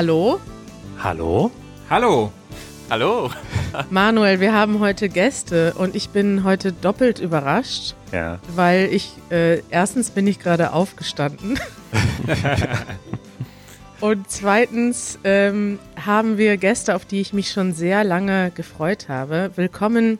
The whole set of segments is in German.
Hallo? Hallo? Hallo. Hallo. Manuel, wir haben heute Gäste und ich bin heute doppelt überrascht, Ja. weil ich, äh, erstens bin ich gerade aufgestanden und zweitens ähm, haben wir Gäste, auf die ich mich schon sehr lange gefreut habe. Willkommen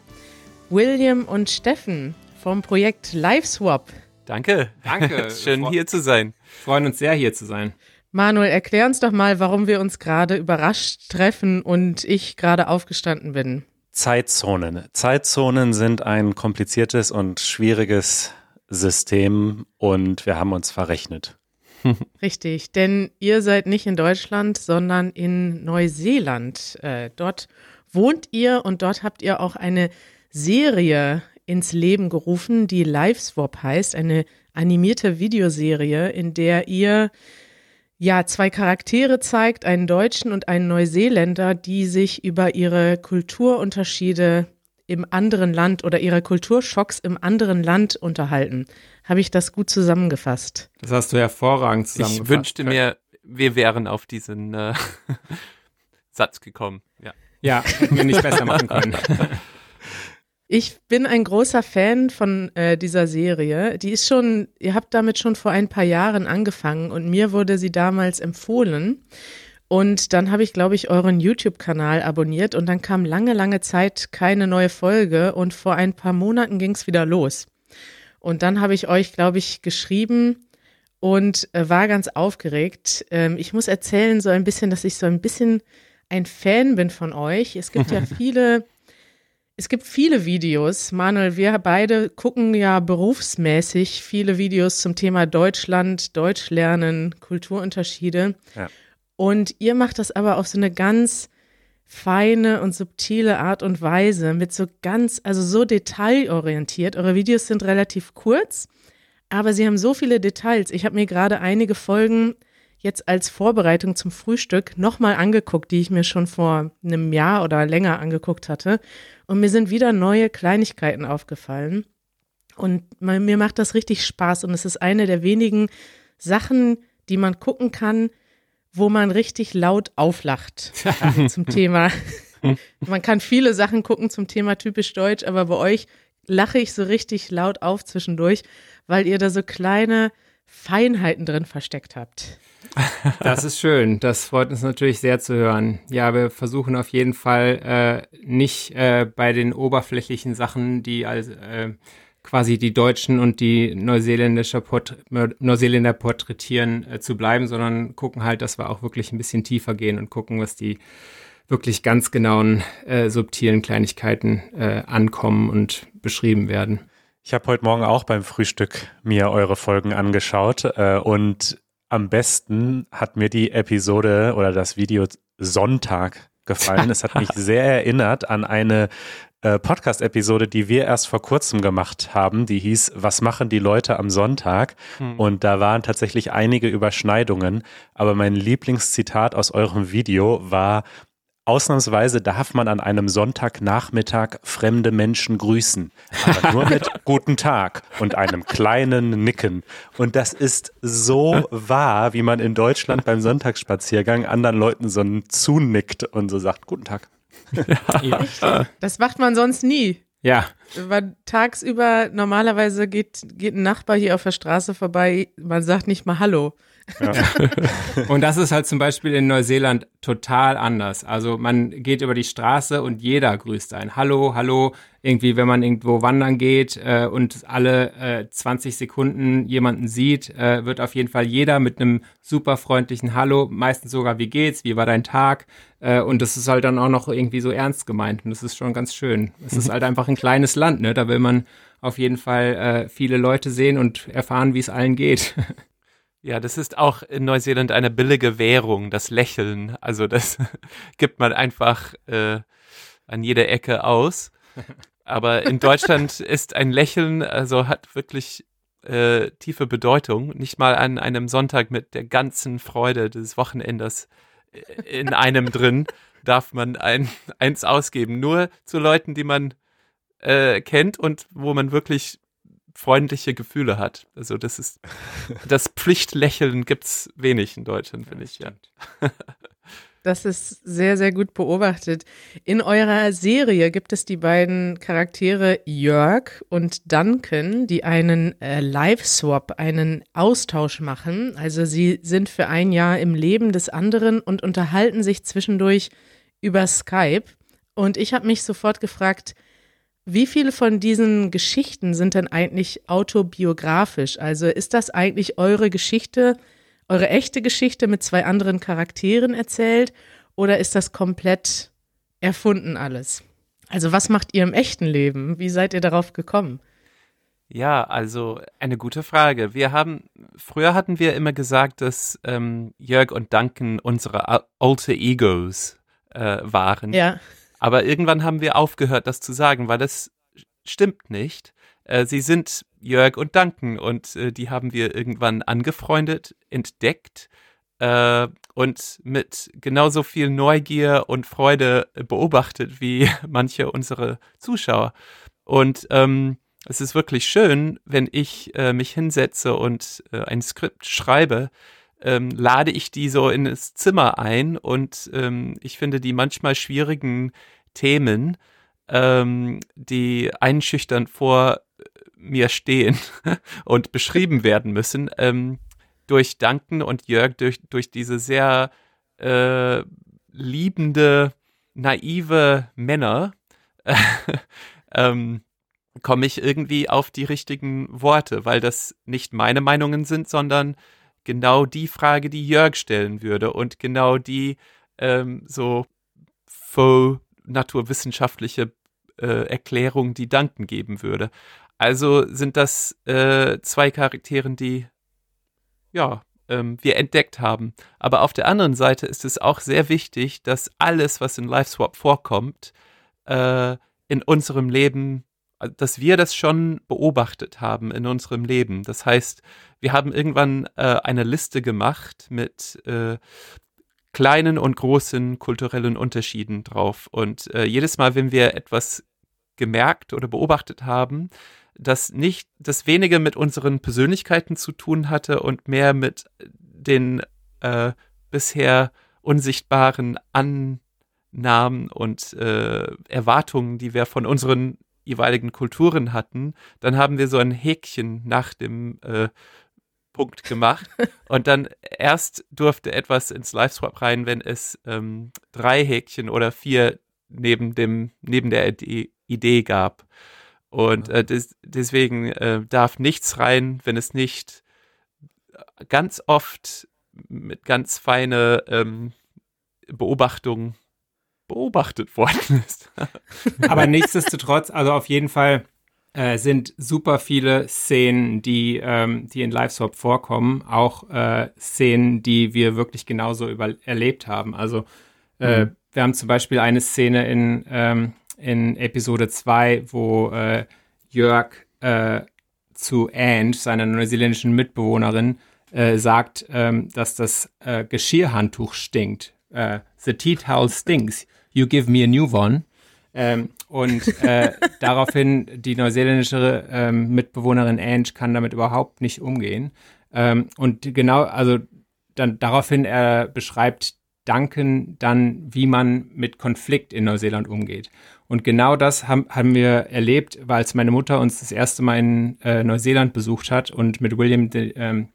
William und Steffen vom Projekt LiveSwap. Danke. Danke. Schön hier zu sein. Freuen uns sehr, hier zu sein. Manuel, erklär uns doch mal, warum wir uns gerade überrascht treffen und ich gerade aufgestanden bin. Zeitzonen. Zeitzonen sind ein kompliziertes und schwieriges System und wir haben uns verrechnet. Richtig, denn ihr seid nicht in Deutschland, sondern in Neuseeland. Äh, dort wohnt ihr und dort habt ihr auch eine Serie ins Leben gerufen, die LiveSwap heißt, eine animierte Videoserie, in der ihr ja zwei Charaktere zeigt, einen Deutschen und einen Neuseeländer, die sich über ihre Kulturunterschiede im anderen Land oder ihre Kulturschocks im anderen Land unterhalten. Habe ich das gut zusammengefasst? Das hast du hervorragend zusammengefasst. Ich wünschte mir, wir wären auf diesen äh, Satz gekommen. Ja. Ja, hätten wir nicht besser machen können. Ich bin ein großer Fan von äh, dieser Serie. Die ist schon, ihr habt damit schon vor ein paar Jahren angefangen und mir wurde sie damals empfohlen. Und dann habe ich, glaube ich, euren YouTube-Kanal abonniert und dann kam lange, lange Zeit keine neue Folge und vor ein paar Monaten ging es wieder los. Und dann habe ich euch, glaube ich, geschrieben und äh, war ganz aufgeregt. Ähm, ich muss erzählen so ein bisschen, dass ich so ein bisschen ein Fan bin von euch. Es gibt ja viele es gibt viele Videos. Manuel, wir beide gucken ja berufsmäßig viele Videos zum Thema Deutschland, Deutsch lernen, Kulturunterschiede. Ja. Und ihr macht das aber auf so eine ganz feine und subtile Art und Weise, mit so ganz, also so detailorientiert. Eure Videos sind relativ kurz, aber sie haben so viele Details. Ich habe mir gerade einige Folgen jetzt als Vorbereitung zum Frühstück nochmal angeguckt, die ich mir schon vor einem Jahr oder länger angeguckt hatte. Und mir sind wieder neue Kleinigkeiten aufgefallen. Und man, mir macht das richtig Spaß. Und es ist eine der wenigen Sachen, die man gucken kann, wo man richtig laut auflacht zum Thema. man kann viele Sachen gucken zum Thema typisch deutsch, aber bei euch lache ich so richtig laut auf zwischendurch, weil ihr da so kleine Feinheiten drin versteckt habt. Das ist schön. Das freut uns natürlich sehr zu hören. Ja, wir versuchen auf jeden Fall äh, nicht äh, bei den oberflächlichen Sachen, die als äh, quasi die Deutschen und die Neuseeländischer Port Neuseeländer porträtieren, äh, zu bleiben, sondern gucken halt, dass wir auch wirklich ein bisschen tiefer gehen und gucken, was die wirklich ganz genauen, äh, subtilen Kleinigkeiten äh, ankommen und beschrieben werden. Ich habe heute Morgen auch beim Frühstück mir eure Folgen angeschaut äh, und am besten hat mir die Episode oder das Video Sonntag gefallen. Es hat mich sehr erinnert an eine äh, Podcast-Episode, die wir erst vor kurzem gemacht haben. Die hieß Was machen die Leute am Sonntag? Hm. Und da waren tatsächlich einige Überschneidungen. Aber mein Lieblingszitat aus eurem Video war, Ausnahmsweise darf man an einem Sonntagnachmittag fremde Menschen grüßen, aber nur mit Guten Tag und einem kleinen Nicken. Und das ist so wahr, wie man in Deutschland beim Sonntagsspaziergang anderen Leuten so zunickt und so sagt Guten Tag. Ja. Das macht man sonst nie. ja. Weil tagsüber normalerweise geht, geht ein Nachbar hier auf der Straße vorbei, man sagt nicht mal Hallo. Und das ist halt zum Beispiel in Neuseeland total anders. Also man geht über die Straße und jeder grüßt einen. Hallo, hallo. Irgendwie, wenn man irgendwo wandern geht äh, und alle äh, 20 Sekunden jemanden sieht, äh, wird auf jeden Fall jeder mit einem super freundlichen Hallo, meistens sogar, wie geht's, wie war dein Tag? Äh, und das ist halt dann auch noch irgendwie so ernst gemeint. Und das ist schon ganz schön. Es ist halt einfach ein kleines Land, ne? Da will man auf jeden Fall äh, viele Leute sehen und erfahren, wie es allen geht. Ja, das ist auch in Neuseeland eine billige Währung, das Lächeln. Also das gibt man einfach äh, an jeder Ecke aus. Aber in Deutschland ist ein Lächeln, also hat wirklich äh, tiefe Bedeutung. Nicht mal an einem Sonntag mit der ganzen Freude des Wochenendes äh, in einem drin darf man ein, eins ausgeben. Nur zu Leuten, die man äh, kennt und wo man wirklich freundliche Gefühle hat. Also das ist das Pflichtlächeln gibt's wenig in Deutschland, finde ich. Ja. Das ist sehr, sehr gut beobachtet. In eurer Serie gibt es die beiden Charaktere Jörg und Duncan, die einen äh, Live-Swap, einen Austausch machen. Also sie sind für ein Jahr im Leben des anderen und unterhalten sich zwischendurch über Skype. Und ich habe mich sofort gefragt, wie viele von diesen Geschichten sind denn eigentlich autobiografisch? Also ist das eigentlich eure Geschichte? eure echte Geschichte mit zwei anderen Charakteren erzählt oder ist das komplett erfunden alles? Also was macht ihr im echten Leben? Wie seid ihr darauf gekommen? Ja, also eine gute Frage. Wir haben, früher hatten wir immer gesagt, dass ähm, Jörg und Duncan unsere alter Egos äh, waren. Ja. Aber irgendwann haben wir aufgehört, das zu sagen, weil das stimmt nicht. Äh, sie sind Jörg und Duncan und äh, die haben wir irgendwann angefreundet, entdeckt äh, und mit genauso viel Neugier und Freude beobachtet wie manche unserer Zuschauer. Und ähm, es ist wirklich schön, wenn ich äh, mich hinsetze und äh, ein Skript schreibe, ähm, lade ich die so in das Zimmer ein und ähm, ich finde die manchmal schwierigen Themen, ähm, die einschüchtern vor mir stehen und beschrieben werden müssen, ähm, durch Duncan und Jörg, durch, durch diese sehr äh, liebende, naive Männer, ähm, komme ich irgendwie auf die richtigen Worte, weil das nicht meine Meinungen sind, sondern genau die Frage, die Jörg stellen würde und genau die ähm, so faux naturwissenschaftliche äh, Erklärung, die Duncan geben würde. Also sind das äh, zwei Charakteren, die ja ähm, wir entdeckt haben. Aber auf der anderen Seite ist es auch sehr wichtig, dass alles, was in LiveSwap vorkommt, äh, in unserem Leben, dass wir das schon beobachtet haben in unserem Leben. Das heißt, wir haben irgendwann äh, eine Liste gemacht mit äh, kleinen und großen kulturellen Unterschieden drauf. Und äh, jedes Mal, wenn wir etwas gemerkt oder beobachtet haben, das nicht, das weniger mit unseren Persönlichkeiten zu tun hatte und mehr mit den äh, bisher unsichtbaren Annahmen und äh, Erwartungen, die wir von unseren jeweiligen Kulturen hatten, dann haben wir so ein Häkchen nach dem äh, Punkt gemacht und dann erst durfte etwas ins Live-Swap rein, wenn es ähm, drei Häkchen oder vier neben dem neben der Idee gab. Und äh, des, deswegen äh, darf nichts rein, wenn es nicht ganz oft mit ganz feine ähm, Beobachtung beobachtet worden ist. Aber nichtsdestotrotz, also auf jeden Fall äh, sind super viele Szenen, die, ähm, die in LiveSwap vorkommen, auch äh, Szenen, die wir wirklich genauso über erlebt haben. Also äh, mhm. wir haben zum Beispiel eine Szene in ähm, in Episode 2, wo äh, Jörg äh, zu Ange, seiner neuseeländischen Mitbewohnerin, äh, sagt, ähm, dass das Geschirrhandtuch stinkt. The tea towel stinks. You give me a new one. Ähm, und äh, daraufhin die neuseeländische ähm, Mitbewohnerin Ange kann damit überhaupt nicht umgehen. Ähm, und genau, also dann daraufhin er beschreibt Duncan dann, wie man mit Konflikt in Neuseeland umgeht. Und genau das haben, haben wir erlebt, weil als meine Mutter uns das erste Mal in äh, Neuseeland besucht hat und mit William de, ähm,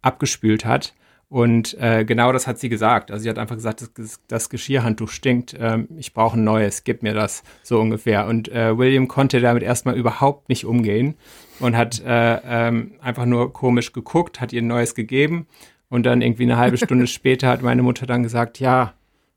abgespült hat. Und äh, genau das hat sie gesagt. Also sie hat einfach gesagt, das, das Geschirrhandtuch stinkt, ähm, ich brauche ein neues, gib mir das, so ungefähr. Und äh, William konnte damit erstmal überhaupt nicht umgehen und hat äh, ähm, einfach nur komisch geguckt, hat ihr ein neues gegeben. Und dann irgendwie eine halbe Stunde später hat meine Mutter dann gesagt, ja,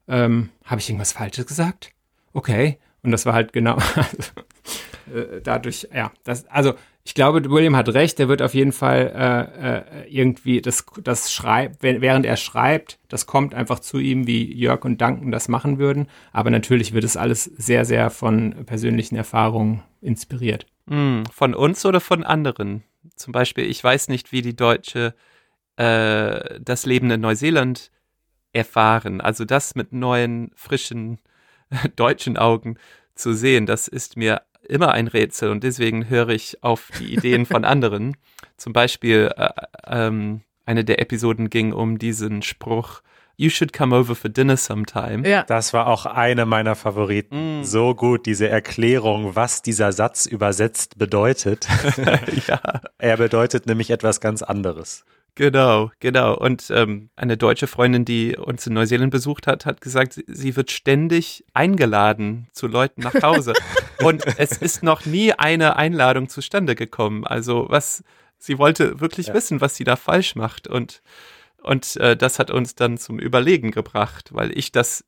ähm, habe ich irgendwas Falsches gesagt? Okay. Und das war halt genau äh, dadurch, ja, das, also ich glaube, William hat recht, der wird auf jeden Fall äh, äh, irgendwie das, das schreibt, während er schreibt, das kommt einfach zu ihm, wie Jörg und Duncan das machen würden. Aber natürlich wird es alles sehr, sehr von persönlichen Erfahrungen inspiriert. Mm, von uns oder von anderen? Zum Beispiel, ich weiß nicht, wie die Deutsche äh, das Leben in Neuseeland erfahren. Also das mit neuen, frischen deutschen Augen zu sehen, das ist mir immer ein Rätsel und deswegen höre ich auf die Ideen von anderen. Zum Beispiel, äh, ähm, eine der Episoden ging um diesen Spruch, You should come over for dinner sometime. Ja. Das war auch eine meiner Favoriten. Mm. So gut, diese Erklärung, was dieser Satz übersetzt bedeutet. ja. er bedeutet nämlich etwas ganz anderes. Genau, genau. Und ähm, eine deutsche Freundin, die uns in Neuseeland besucht hat, hat gesagt, sie- sie wird ständig eingeladen zu Leuten nach Hause. Und es ist noch nie eine Einladung zustande gekommen. Also was, sie wollte wirklich Ja. wissen, was sie da falsch macht. Und, und äh, das hat uns dann zum Überlegen gebracht, weil ich das,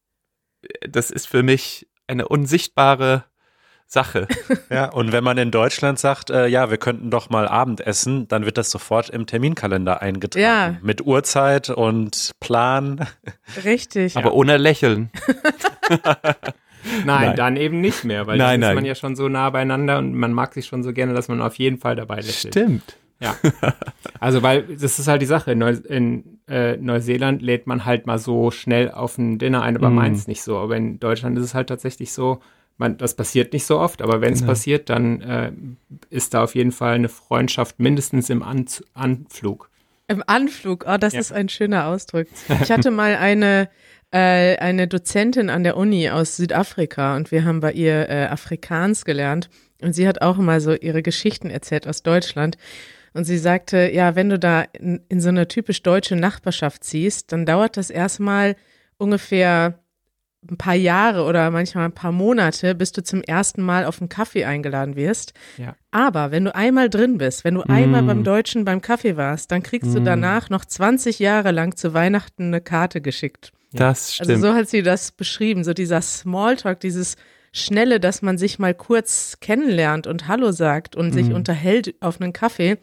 das ist für mich eine unsichtbare Sache. Ja, und wenn man in Deutschland sagt, äh, ja, wir könnten doch mal Abendessen, dann wird das sofort im Terminkalender eingetragen. Ja. Mit Uhrzeit und Plan. Richtig. Aber ohne Lächeln. Nein, Nein. dann eben nicht mehr, weil Nein, dann ist nein. man ja schon so nah beieinander und man mag sich schon so gerne, dass man auf jeden Fall dabei lächelt. Stimmt. Ja. Also, weil das ist halt die Sache. In, Neu in äh, Neuseeland lädt man halt mal so schnell auf ein Dinner ein, aber Mm. meins nicht so. Aber in Deutschland ist es halt tatsächlich so, man, das passiert nicht so oft, aber wenn es Genau. passiert, dann äh, ist da auf jeden Fall eine Freundschaft mindestens im An Anflug. Im Anflug, oh, das Ja. ist ein schöner Ausdruck. Ich hatte mal eine, äh, eine Dozentin an der Uni aus Südafrika und wir haben bei ihr äh, Afrikaans gelernt und sie hat auch immer so ihre Geschichten erzählt aus Deutschland. Und sie sagte, ja, wenn du da in, in so eine typisch deutsche Nachbarschaft ziehst, dann dauert das erstmal ungefähr ein paar Jahre oder manchmal ein paar Monate, bis du zum ersten Mal auf einen Kaffee eingeladen wirst. Ja. Aber wenn du einmal drin bist, wenn du einmal beim Deutschen beim Kaffee warst, dann kriegst du danach noch 20 Jahre lang zu Weihnachten eine Karte geschickt. Das stimmt. Also so hat sie das beschrieben, so dieser Smalltalk, dieses Schnelle, dass man sich mal kurz kennenlernt und Hallo sagt und sich unterhält auf einen Kaffee.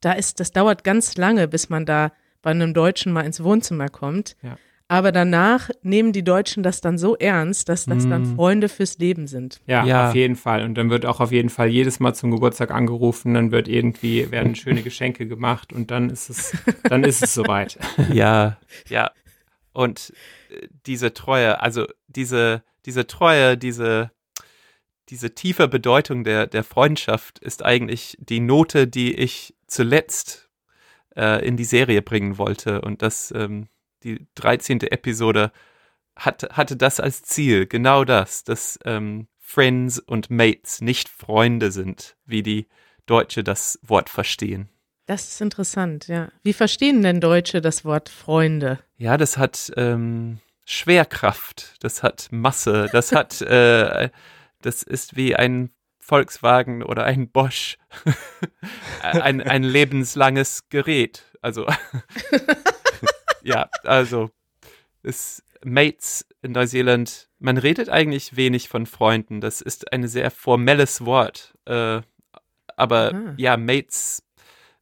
Da ist, das dauert ganz lange, bis man da bei einem Deutschen mal ins Wohnzimmer kommt. Ja. Aber danach nehmen die Deutschen das dann so ernst, dass das dann Freunde fürs Leben sind. Ja, Ja. auf jeden Fall. Und dann wird auch auf jeden Fall jedes Mal zum Geburtstag angerufen, dann wird irgendwie, werden schöne Geschenke gemacht und dann ist es, dann ist es soweit. Ja, ja. Und äh, diese Treue, also diese, diese Treue, diese, diese tiefe Bedeutung der, der Freundschaft ist eigentlich die Note, die ich zuletzt äh, in die Serie bringen wollte. Und das, ähm, die 13. Episode hat, hatte das als Ziel, genau das, dass ähm, Friends und Mates nicht Freunde sind, wie die Deutsche das Wort verstehen. Das ist interessant, ja. Wie verstehen denn Deutsche das Wort Freunde? Ja, das hat ähm, Schwerkraft, das hat Masse, das hat, äh, das ist wie ein Volkswagen oder ein Bosch, ein, ein lebenslanges Gerät. Also, ja, also, es, Mates in Neuseeland, man redet eigentlich wenig von Freunden, das ist ein sehr formelles Wort. Äh, aber Ah. ja, Mates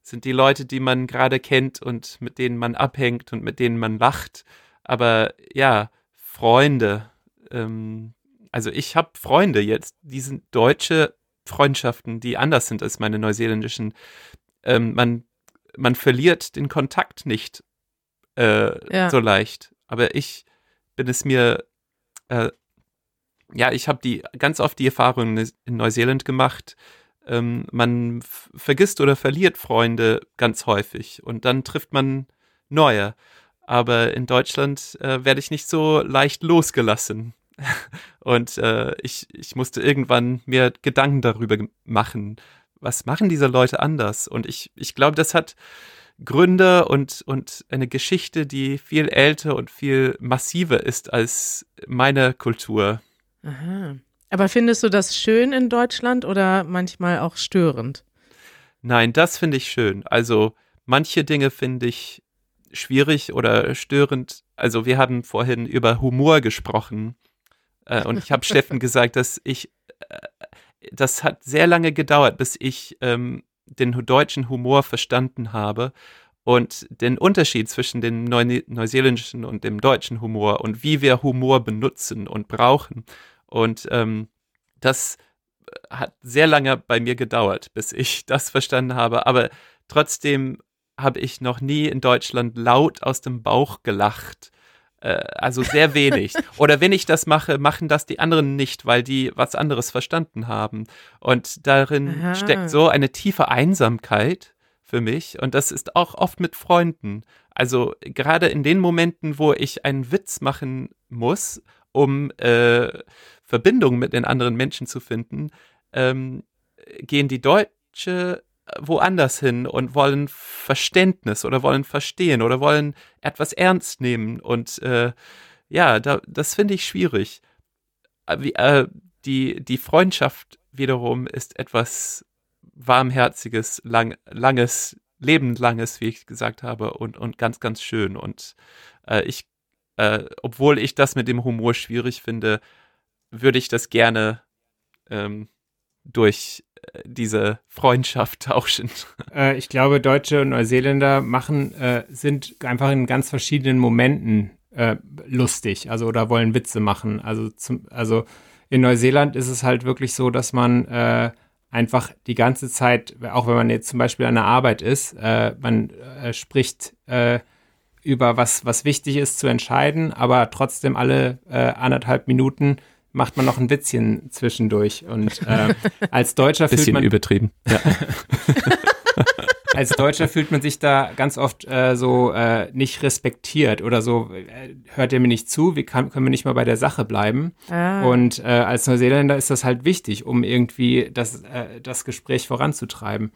sind die Leute, die man gerade kennt und mit denen man abhängt und mit denen man lacht. Aber ja, Freunde. Ähm, also ich habe Freunde jetzt, die sind deutsche Freundschaften, die anders sind als meine neuseeländischen. Ähm, man, man verliert den Kontakt nicht äh, Ja. so leicht. Aber ich bin es mir, äh, ja, ich habe die ganz oft die Erfahrung in in Neuseeland gemacht, ähm, man vergisst oder verliert Freunde ganz häufig und dann trifft man neue. Aber in Deutschland äh, werde ich nicht so leicht losgelassen. Und äh, ich, ich musste irgendwann mir Gedanken darüber machen, was machen diese Leute anders? Und ich, ich glaube, das hat Gründe und, und eine Geschichte, die viel älter und viel massiver ist als meine Kultur. Aha. Aber findest du das schön in Deutschland oder manchmal auch störend? Nein, das finde ich schön. Also manche Dinge finde ich schwierig oder störend. Also wir haben vorhin über Humor gesprochen äh, und ich habe Steffen gesagt, dass ich, äh, das hat sehr lange gedauert, bis ich ähm, den deutschen Humor verstanden habe und den Unterschied zwischen dem Neu neuseeländischen und dem deutschen Humor und wie wir Humor benutzen und brauchen. Und ähm, das hat sehr lange bei mir gedauert, bis ich das verstanden habe. Aber trotzdem habe ich noch nie in Deutschland laut aus dem Bauch gelacht. Äh, also sehr wenig. Oder wenn ich das mache, machen das die anderen nicht, weil die was anderes verstanden haben. Und darin Aha. steckt so eine tiefe Einsamkeit für mich. Und das ist auch oft mit Freunden. Also gerade in den Momenten, wo ich einen Witz machen muss, um äh, Verbindungen mit den anderen Menschen zu finden, ähm, gehen die Deutsche woanders hin und wollen Verständnis oder wollen verstehen oder wollen etwas ernst nehmen. Und äh, ja, da, das finde ich schwierig. Äh, wie, äh, die, die Freundschaft wiederum ist etwas warmherziges, lang, langes, lebenslanges, wie ich gesagt habe, und, und ganz, ganz schön. Und äh, ich, äh, obwohl ich das mit dem Humor schwierig finde, würde ich das gerne ähm, durch äh, diese Freundschaft tauschen. Äh, ich glaube, Deutsche und Neuseeländer machen, äh, sind einfach in ganz verschiedenen Momenten äh, lustig, also oder wollen Witze machen. Also, zum, also in Neuseeland ist es halt wirklich so, dass man äh, einfach die ganze Zeit, auch wenn man jetzt zum Beispiel an der Arbeit ist, äh, man spricht über was, was wichtig ist zu entscheiden, aber trotzdem alle äh, anderthalb Minuten macht man noch ein Witzchen zwischendurch. Und äh, als Deutscher fühlt man. übertrieben. Ja. als Deutscher fühlt man sich da ganz oft äh, so äh, nicht respektiert oder so, äh, hört ihr mir nicht zu, wie kann, können wir nicht mal bei der Sache bleiben? Ah. Und äh, als Neuseeländer ist das halt wichtig, um irgendwie das, äh, das Gespräch voranzutreiben.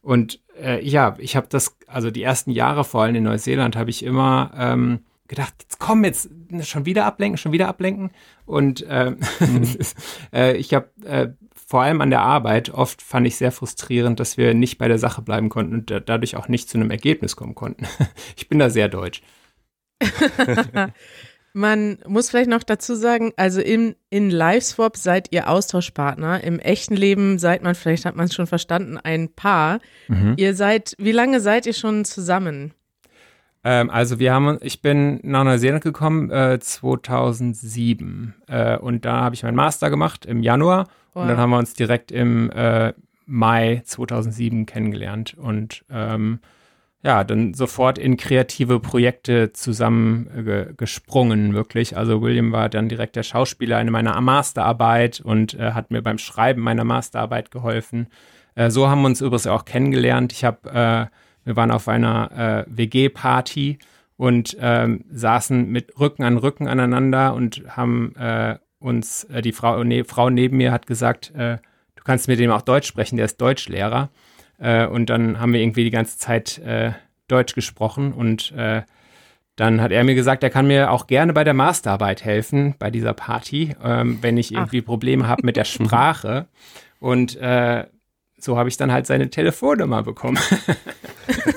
Und äh, ja, ich habe das, also die ersten Jahre vor allem in Neuseeland, habe ich immer ähm, gedacht, jetzt komm jetzt schon wieder ablenken, schon wieder ablenken. Und äh, mhm. äh, ich habe äh, vor allem an der Arbeit oft fand ich sehr frustrierend, dass wir nicht bei der Sache bleiben konnten und dadurch auch nicht zu einem Ergebnis kommen konnten. ich bin da sehr deutsch. Man muss vielleicht noch dazu sagen, also in, in LiveSwap seid ihr Austauschpartner. Im echten Leben seid man, vielleicht hat man es schon verstanden, ein Paar. Mhm. Ihr seid, wie lange seid ihr schon zusammen? Ähm, also wir haben, ich bin nach Neuseeland gekommen äh, 2007 äh, und da habe ich meinen Master gemacht im Januar wow. und dann haben wir uns direkt im äh, Mai 2007 kennengelernt und ähm, ja, dann sofort in kreative Projekte zusammengesprungen, wirklich. Also William war dann direkt der Schauspieler in meiner Masterarbeit und äh, hat mir beim Schreiben meiner Masterarbeit geholfen. Äh, so haben wir uns übrigens auch kennengelernt. Ich habe äh, wir waren auf einer äh, WG-Party und ähm, saßen mit Rücken an Rücken aneinander und haben äh, uns, äh, die Frau, ne, Frau neben mir hat gesagt, du kannst mit dem auch Deutsch sprechen, der ist Deutschlehrer. Äh, und dann haben wir irgendwie die ganze Zeit äh, Deutsch gesprochen und dann hat er mir gesagt, er kann mir auch gerne bei der Masterarbeit helfen, bei dieser Party, ähm, wenn ich irgendwie Ach. Probleme habe mit der Sprache. Und äh, so habe ich dann halt seine Telefonnummer bekommen.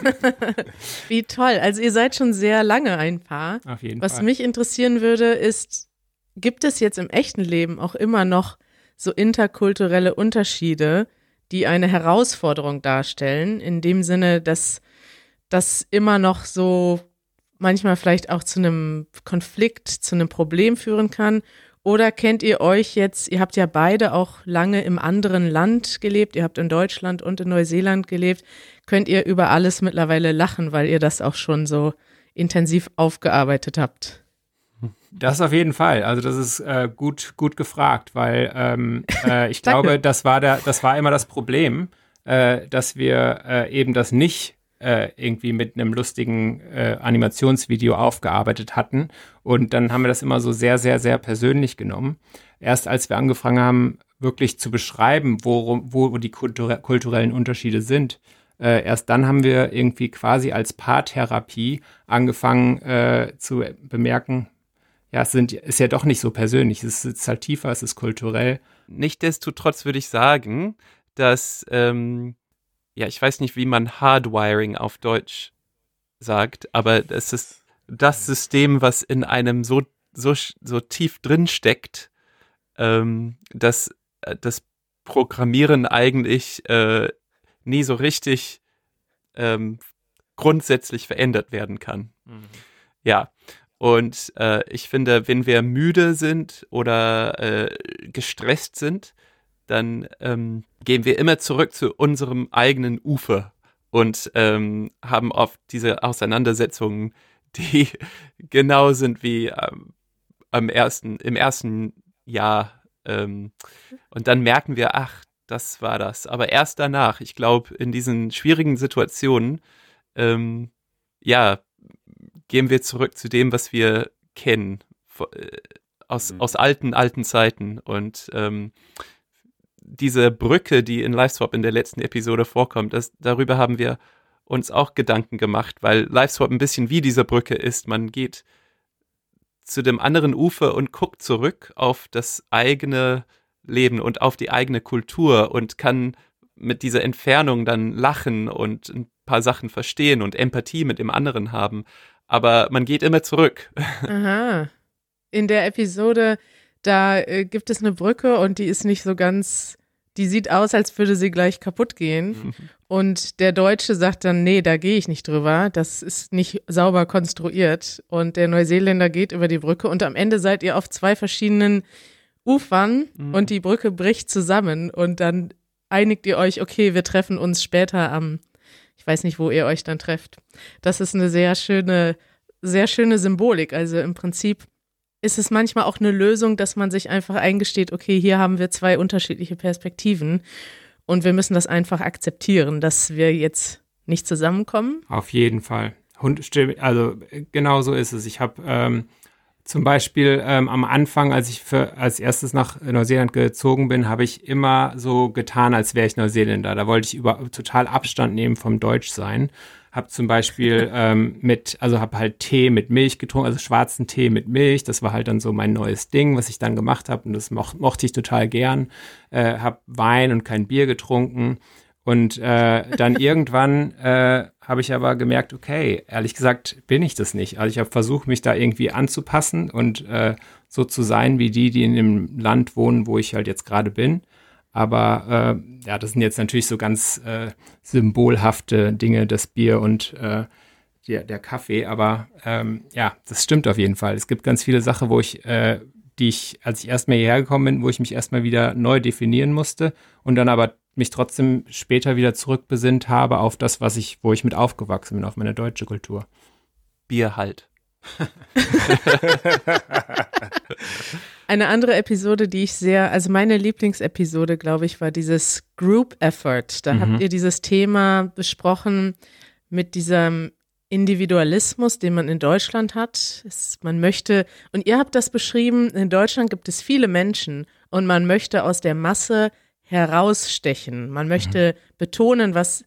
Wie toll. Also ihr seid schon sehr lange ein Paar. Auf jeden Was Fall. Was mich interessieren würde, ist, gibt es jetzt im echten Leben auch immer noch so interkulturelle Unterschiede, die eine Herausforderung darstellen, in dem Sinne, dass das immer noch so manchmal vielleicht auch zu einem Konflikt, zu einem Problem führen kann oder kennt ihr euch jetzt, ihr habt ja beide auch lange im anderen Land gelebt, ihr habt in Deutschland und in Neuseeland gelebt, könnt ihr über alles mittlerweile lachen, weil ihr das auch schon so intensiv aufgearbeitet habt? Das auf jeden Fall. Also das ist äh, gut, gut gefragt, weil ähm, äh, ich glaube, das war der, das war immer das Problem, äh, dass wir äh, eben das nicht äh, irgendwie mit einem lustigen äh, Animationsvideo aufgearbeitet hatten. Und dann haben wir das immer so sehr, sehr, sehr persönlich genommen. Erst als wir angefangen haben, wirklich zu beschreiben, wo, wo die kulture kulturellen Unterschiede sind, äh, erst dann haben wir irgendwie quasi als Paartherapie angefangen äh, zu bemerken, ja, es sind, ist ja doch nicht so persönlich, es ist halt tiefer, es ist kulturell. Nichtsdestotrotz würde ich sagen, dass ähm, ja, ich weiß nicht, wie man Hardwiring auf Deutsch sagt, aber es ist das System, was in einem so, so, so tief drin steckt, ähm, dass äh, das Programmieren eigentlich äh, nie so richtig ähm, grundsätzlich verändert werden kann. Mhm. Ja, und äh, ich finde, wenn wir müde sind oder äh, gestresst sind, dann ähm, gehen wir immer zurück zu unserem eigenen Ufer und ähm, haben oft diese Auseinandersetzungen, die genau sind wie ähm, am ersten, im ersten Jahr. Ähm, und dann merken wir, ach, das war das. Aber erst danach, ich glaube, in diesen schwierigen Situationen, ähm, ja, gehen wir zurück zu dem, was wir kennen äh, aus, mhm. aus alten, alten Zeiten. Und ähm, diese Brücke, die in LiveSwap in der letzten Episode vorkommt, das, darüber haben wir uns auch Gedanken gemacht, weil LiveSwap ein bisschen wie diese Brücke ist. Man geht zu dem anderen Ufer und guckt zurück auf das eigene Leben und auf die eigene Kultur und kann mit dieser Entfernung dann lachen und ein paar Sachen verstehen und Empathie mit dem anderen haben. Aber man geht immer zurück. Aha. In der Episode, da äh, gibt es eine Brücke und die ist nicht so ganz, die sieht aus, als würde sie gleich kaputt gehen. Und der Deutsche sagt dann, nee, da gehe ich nicht drüber. Das ist nicht sauber konstruiert. Und der Neuseeländer geht über die Brücke und am Ende seid ihr auf zwei verschiedenen Ufern mhm. und die Brücke bricht zusammen und dann einigt ihr euch, okay, wir treffen uns später am, ich weiß nicht, wo ihr euch dann trefft. Das ist eine sehr schöne, sehr schöne Symbolik. Also im Prinzip ist es manchmal auch eine Lösung, dass man sich einfach eingesteht, okay, hier haben wir zwei unterschiedliche Perspektiven und wir müssen das einfach akzeptieren, dass wir jetzt nicht zusammenkommen. Auf jeden Fall. Also genau so ist es. Ich habe ähm, zum Beispiel ähm, am Anfang, als ich für, als erstes nach Neuseeland gezogen bin, habe ich immer so getan, als wäre ich Neuseeländer. Da wollte ich über, total Abstand nehmen vom Deutschsein. Hab zum Beispiel ähm, mit, also habe halt Tee mit Milch getrunken, also schwarzen Tee mit Milch. Das war halt dann so mein neues Ding, was ich dann gemacht habe und das moch, mochte ich total gern. Äh, hab Wein und kein Bier getrunken und äh, dann irgendwann äh, habe ich aber gemerkt, okay, ehrlich gesagt bin ich das nicht. Also ich habe versucht, mich da irgendwie anzupassen und äh, so zu sein wie die, die in dem Land wohnen, wo ich halt jetzt gerade bin. Aber äh, ja, das sind jetzt natürlich so ganz äh, symbolhafte Dinge, das Bier und äh, der, der Kaffee. Aber ähm, ja, das stimmt auf jeden Fall. Es gibt ganz viele Sachen, wo ich, äh, die ich, als ich erstmal hierher gekommen bin, wo ich mich erstmal wieder neu definieren musste und dann aber mich trotzdem später wieder zurückbesinnt habe auf das, was ich, wo ich mit aufgewachsen bin, auf meine deutsche Kultur. Bier halt. Eine andere Episode, die ich sehr, also meine Lieblingsepisode, glaube ich, war dieses Group Effort. Da mhm. habt ihr dieses Thema besprochen mit diesem Individualismus, den man in Deutschland hat. Es, man möchte, und ihr habt das beschrieben, in Deutschland gibt es viele Menschen und man möchte aus der Masse herausstechen. Man möchte mhm. betonen, was,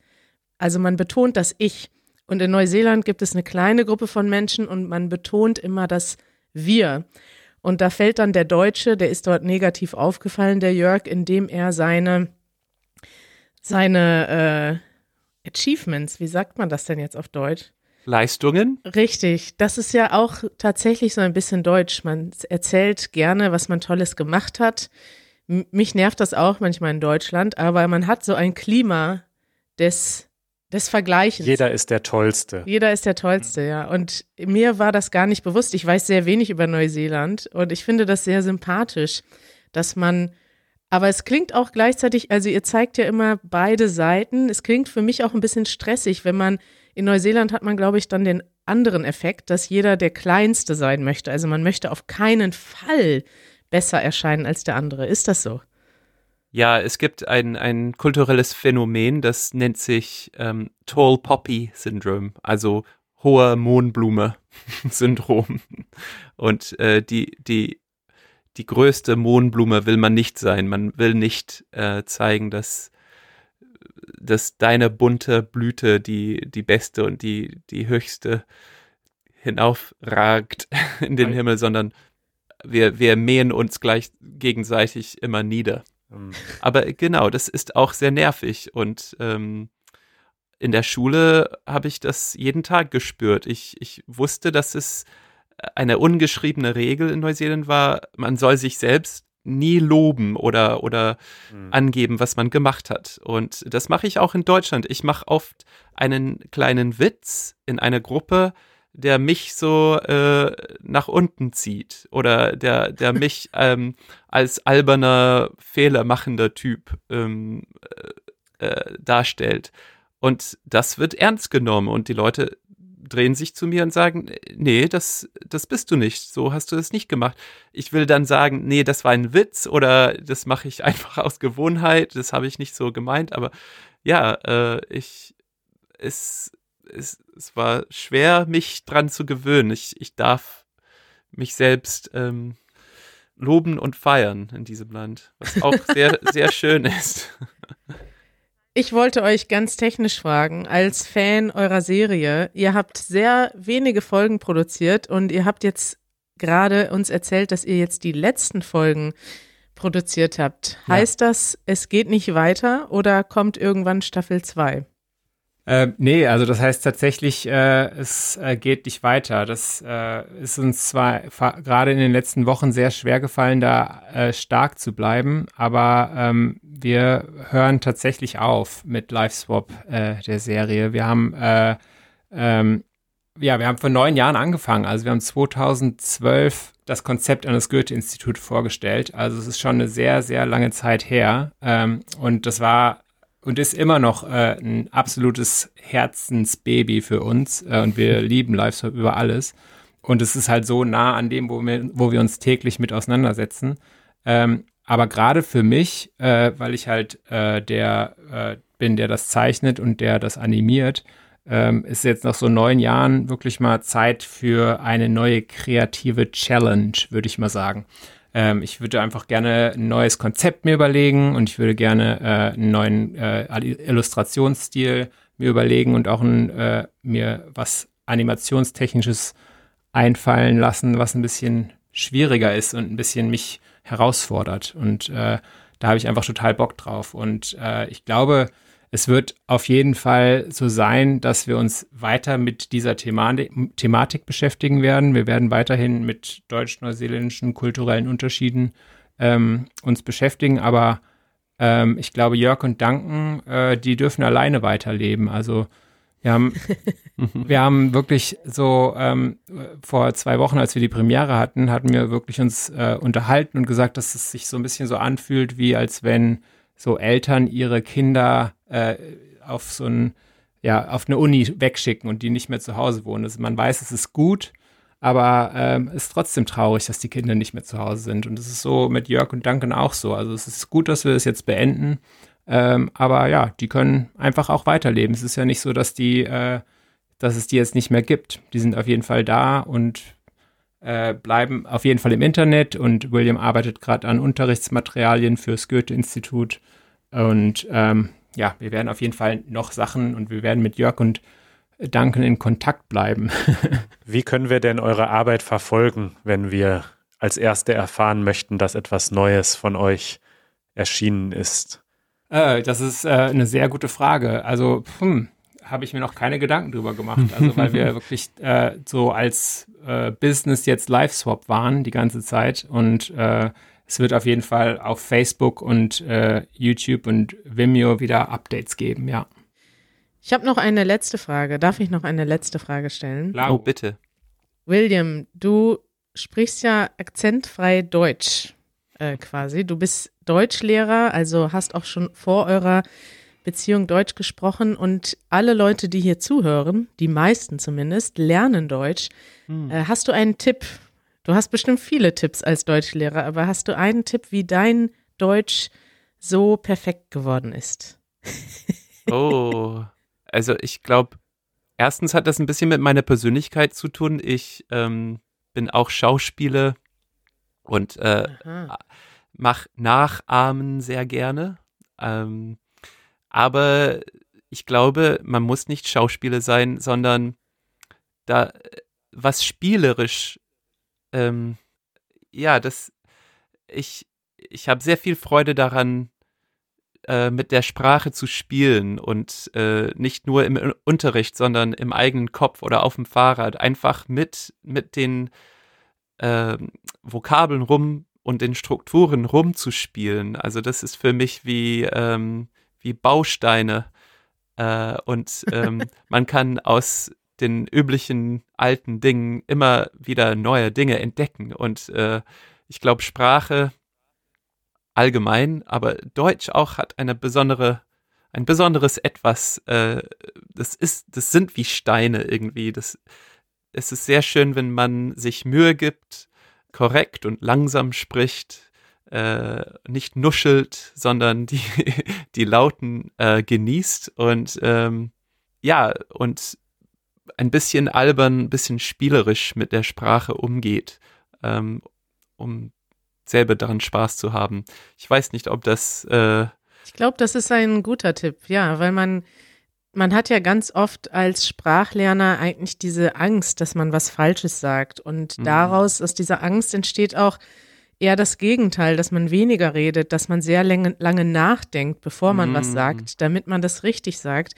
also man betont das Ich. Und in Neuseeland gibt es eine kleine Gruppe von Menschen und man betont immer das Wir. Und da fällt dann der Deutsche, der ist dort negativ aufgefallen, der Jörg, indem er seine, seine äh, Achievements, wie sagt man das denn jetzt auf Deutsch? Leistungen? Richtig, das ist ja auch tatsächlich so ein bisschen deutsch. Man erzählt gerne, was man Tolles gemacht hat mich nervt das auch manchmal in Deutschland, aber man hat so ein Klima des, des Vergleichens. Jeder ist der Tollste. Jeder ist der Tollste, ja. Und mir war das gar nicht bewusst. Ich weiß sehr wenig über Neuseeland und ich finde das sehr sympathisch, dass man, aber es klingt auch gleichzeitig, also ihr zeigt ja immer beide Seiten. Es klingt für mich auch ein bisschen stressig, wenn man, in Neuseeland hat man, glaube ich, dann den anderen Effekt, dass jeder der Kleinste sein möchte. Also man möchte auf keinen Fall besser erscheinen als der andere. Ist das so? Ja, es gibt ein, ein kulturelles Phänomen, das nennt sich ähm, Tall Poppy Syndrome, also hohe Mohnblume-Syndrom. Und äh, die, die, die größte Mohnblume will man nicht sein. Man will nicht äh, zeigen, dass, dass deine bunte Blüte die, die beste und die, die höchste hinaufragt in den Himmel, sondern wir, wir mähen uns gleich gegenseitig immer nieder. Mhm. Aber genau, das ist auch sehr nervig und ähm, in der Schule habe ich das jeden Tag gespürt. Ich, ich wusste, dass es eine ungeschriebene Regel in Neuseeland war, man soll sich selbst nie loben oder, oder mhm. angeben, was man gemacht hat. Und das mache ich auch in Deutschland. Ich mache oft einen kleinen Witz in einer Gruppe, der mich so äh, nach unten zieht oder der, der mich ähm, als alberner, fehlermachender Typ ähm, äh, äh, darstellt. Und das wird ernst genommen und die Leute drehen sich zu mir und sagen, nee, das, das bist du nicht, so hast du es nicht gemacht. Ich will dann sagen, nee, das war ein Witz oder das mache ich einfach aus Gewohnheit, das habe ich nicht so gemeint, aber ja, äh, ich, es, es, es war schwer, mich dran zu gewöhnen. Ich, ich darf mich selbst ähm, loben und feiern in diesem Land, was auch sehr, sehr schön ist. Ich wollte euch ganz technisch fragen, als Fan eurer Serie, ihr habt sehr wenige Folgen produziert und ihr habt jetzt gerade uns erzählt, dass ihr jetzt die letzten Folgen produziert habt. Ja. Heißt das, es geht nicht weiter oder kommt irgendwann Staffel 2? Äh, nee, also das heißt tatsächlich, äh, es äh, geht nicht weiter. Das äh, ist uns zwar gerade in den letzten Wochen sehr schwer gefallen, da äh, stark zu bleiben, aber ähm, wir hören tatsächlich auf mit LiveSwap äh, der Serie. Wir haben äh, ähm, ja, wir haben vor neun Jahren angefangen. Also wir haben 2012 das Konzept an das Goethe-Institut vorgestellt. Also es ist schon eine sehr, sehr lange Zeit her. Ähm, und das war und ist immer noch äh, ein absolutes Herzensbaby für uns. Äh, und wir lieben Livestream über alles. Und es ist halt so nah an dem, wo wir, wo wir uns täglich mit auseinandersetzen. Ähm, aber gerade für mich, äh, weil ich halt äh, der äh, bin, der das zeichnet und der das animiert, ähm, ist jetzt nach so neun Jahren wirklich mal Zeit für eine neue kreative Challenge, würde ich mal sagen. Ähm, ich würde einfach gerne ein neues Konzept mir überlegen und ich würde gerne äh, einen neuen äh, Illustrationsstil mir überlegen und auch ein, äh, mir was animationstechnisches einfallen lassen, was ein bisschen schwieriger ist und ein bisschen mich herausfordert. Und äh, da habe ich einfach total Bock drauf. Und äh, ich glaube, es wird auf jeden Fall so sein, dass wir uns weiter mit dieser Thematik, Thematik beschäftigen werden. Wir werden weiterhin mit deutsch-neuseeländischen kulturellen Unterschieden ähm, uns beschäftigen, aber ähm, ich glaube, Jörg und Duncan, äh, die dürfen alleine weiterleben. Also wir haben, wir haben wirklich so ähm, vor zwei Wochen, als wir die Premiere hatten, hatten wir wirklich uns äh, unterhalten und gesagt, dass es sich so ein bisschen so anfühlt, wie als wenn so Eltern ihre Kinder äh, auf so ein, ja, auf eine Uni wegschicken und die nicht mehr zu Hause wohnen. Also man weiß, es ist gut, aber ähm, es ist trotzdem traurig, dass die Kinder nicht mehr zu Hause sind. Und es ist so mit Jörg und Duncan auch so. Also es ist gut, dass wir das jetzt beenden. Ähm, aber ja, die können einfach auch weiterleben. Es ist ja nicht so, dass die, äh, dass es die jetzt nicht mehr gibt. Die sind auf jeden Fall da und äh, bleiben auf jeden Fall im Internet und William arbeitet gerade an Unterrichtsmaterialien fürs Goethe-Institut. Und ähm, ja, wir werden auf jeden Fall noch Sachen und wir werden mit Jörg und Duncan in Kontakt bleiben. Wie können wir denn eure Arbeit verfolgen, wenn wir als Erste erfahren möchten, dass etwas Neues von euch erschienen ist? Äh, das ist äh, eine sehr gute Frage. Also, hm, habe ich mir noch keine Gedanken drüber gemacht. Also, weil wir wirklich äh, so als äh, Business jetzt Live-Swap waren die ganze Zeit und äh, es wird auf jeden Fall auf Facebook und äh, YouTube und Vimeo wieder Updates geben, ja. Ich habe noch eine letzte Frage. Darf ich noch eine letzte Frage stellen? Klar. Oh, bitte. William, du sprichst ja akzentfrei Deutsch äh, quasi. Du bist Deutschlehrer, also hast auch schon vor eurer Beziehung Deutsch gesprochen und alle Leute, die hier zuhören, die meisten zumindest, lernen Deutsch. Hm. Äh, hast du einen Tipp Du hast bestimmt viele Tipps als Deutschlehrer, aber hast du einen Tipp, wie dein Deutsch so perfekt geworden ist? oh, also ich glaube, erstens hat das ein bisschen mit meiner Persönlichkeit zu tun. Ich ähm, bin auch Schauspieler und äh, mache Nachahmen sehr gerne. Ähm, aber ich glaube, man muss nicht Schauspieler sein, sondern da was spielerisch ähm, ja, das, ich, ich habe sehr viel Freude daran, äh, mit der Sprache zu spielen und äh, nicht nur im Unterricht, sondern im eigenen Kopf oder auf dem Fahrrad, einfach mit, mit den äh, Vokabeln rum und den Strukturen rumzuspielen. Also das ist für mich wie, ähm, wie Bausteine. Äh, und ähm, man kann aus den üblichen alten Dingen immer wieder neue Dinge entdecken. Und äh, ich glaube, Sprache allgemein, aber Deutsch auch hat eine besondere, ein besonderes Etwas. Äh, das ist, das sind wie Steine irgendwie. Das, es ist sehr schön, wenn man sich Mühe gibt, korrekt und langsam spricht, äh, nicht nuschelt, sondern die, die Lauten äh, genießt und ähm, ja, und ein bisschen albern, ein bisschen spielerisch mit der Sprache umgeht, ähm, um selber daran Spaß zu haben. Ich weiß nicht, ob das. Äh, ich glaube, das ist ein guter Tipp, ja, weil man man hat ja ganz oft als Sprachlerner eigentlich diese Angst, dass man was Falsches sagt. Und mhm. daraus, aus dieser Angst entsteht auch eher das Gegenteil, dass man weniger redet, dass man sehr lange, lange nachdenkt, bevor man mhm. was sagt, damit man das richtig sagt.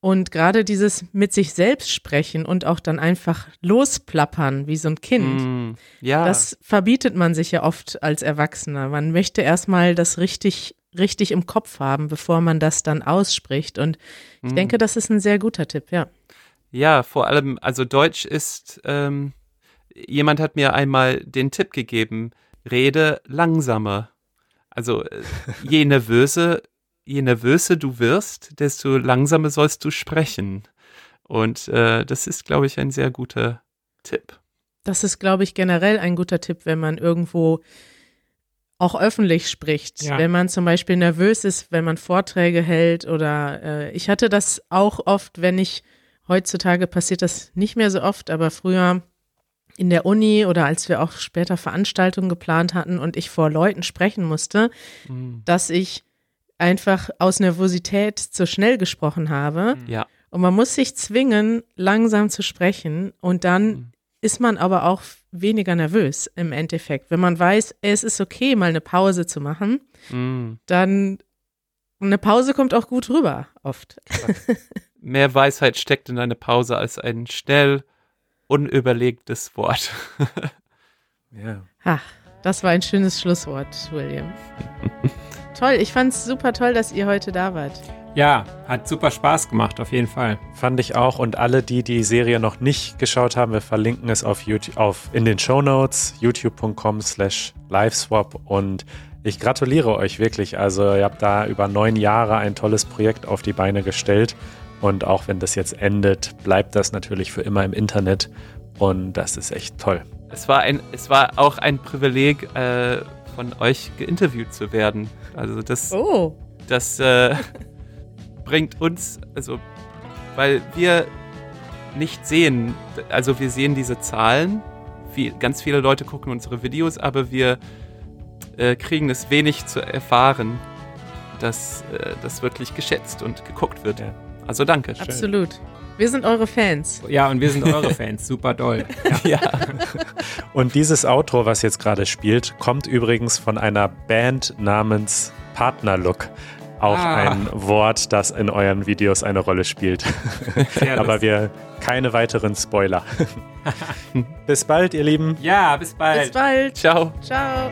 Und gerade dieses mit sich selbst sprechen und auch dann einfach losplappern wie so ein Kind, mm, ja. das verbietet man sich ja oft als Erwachsener. Man möchte erstmal das richtig, richtig im Kopf haben, bevor man das dann ausspricht. Und ich mm. denke, das ist ein sehr guter Tipp, ja. Ja, vor allem, also Deutsch ist, ähm, jemand hat mir einmal den Tipp gegeben, rede langsamer. Also äh, je nervöser je nervöser du wirst, desto langsamer sollst du sprechen. Und äh, das ist, glaube ich, ein sehr guter Tipp. Das ist, glaube ich, generell ein guter Tipp, wenn man irgendwo auch öffentlich spricht. Ja. Wenn man zum Beispiel nervös ist, wenn man Vorträge hält oder äh, ich hatte das auch oft, wenn ich heutzutage passiert das nicht mehr so oft, aber früher in der Uni oder als wir auch später Veranstaltungen geplant hatten und ich vor Leuten sprechen musste, mhm. dass ich einfach aus Nervosität zu schnell gesprochen habe. Mhm. Ja. Und man muss sich zwingen, langsam zu sprechen und dann mhm. ist man aber auch weniger nervös im Endeffekt. Wenn man weiß, es ist okay, mal eine Pause zu machen, mhm. dann eine Pause kommt auch gut rüber, oft. Mehr Weisheit steckt in einer Pause als ein schnell unüberlegtes Wort. ja. Ach, das war ein schönes Schlusswort, William. Toll, ich fand es super toll, dass ihr heute da wart. Ja, hat super Spaß gemacht, auf jeden Fall. Fand ich auch. Und alle, die die Serie noch nicht geschaut haben, wir verlinken es auf YouTube, auf, in den Show Notes, youtube.com slash liveswap. Und ich gratuliere euch wirklich. Also ihr habt da über neun Jahre ein tolles Projekt auf die Beine gestellt. Und auch wenn das jetzt endet, bleibt das natürlich für immer im Internet. Und das ist echt toll. Es war, ein, es war auch ein Privileg, äh, von euch geinterviewt zu werden. Also das, oh. das äh, bringt uns, also weil wir nicht sehen, also wir sehen diese Zahlen, viel, ganz viele Leute gucken unsere Videos, aber wir äh, kriegen es wenig zu erfahren, dass äh, das wirklich geschätzt und geguckt wird. Ja. Also danke. Absolut. Wir sind eure Fans. Ja, und wir sind eure Fans. Super doll. Ja. ja. Und dieses Outro, was jetzt gerade spielt, kommt übrigens von einer Band namens Partnerlook. Auch ah. ein Wort, das in euren Videos eine Rolle spielt. Aber wir keine weiteren Spoiler. bis bald, ihr Lieben. Ja, bis bald. Bis bald. Ciao. Ciao.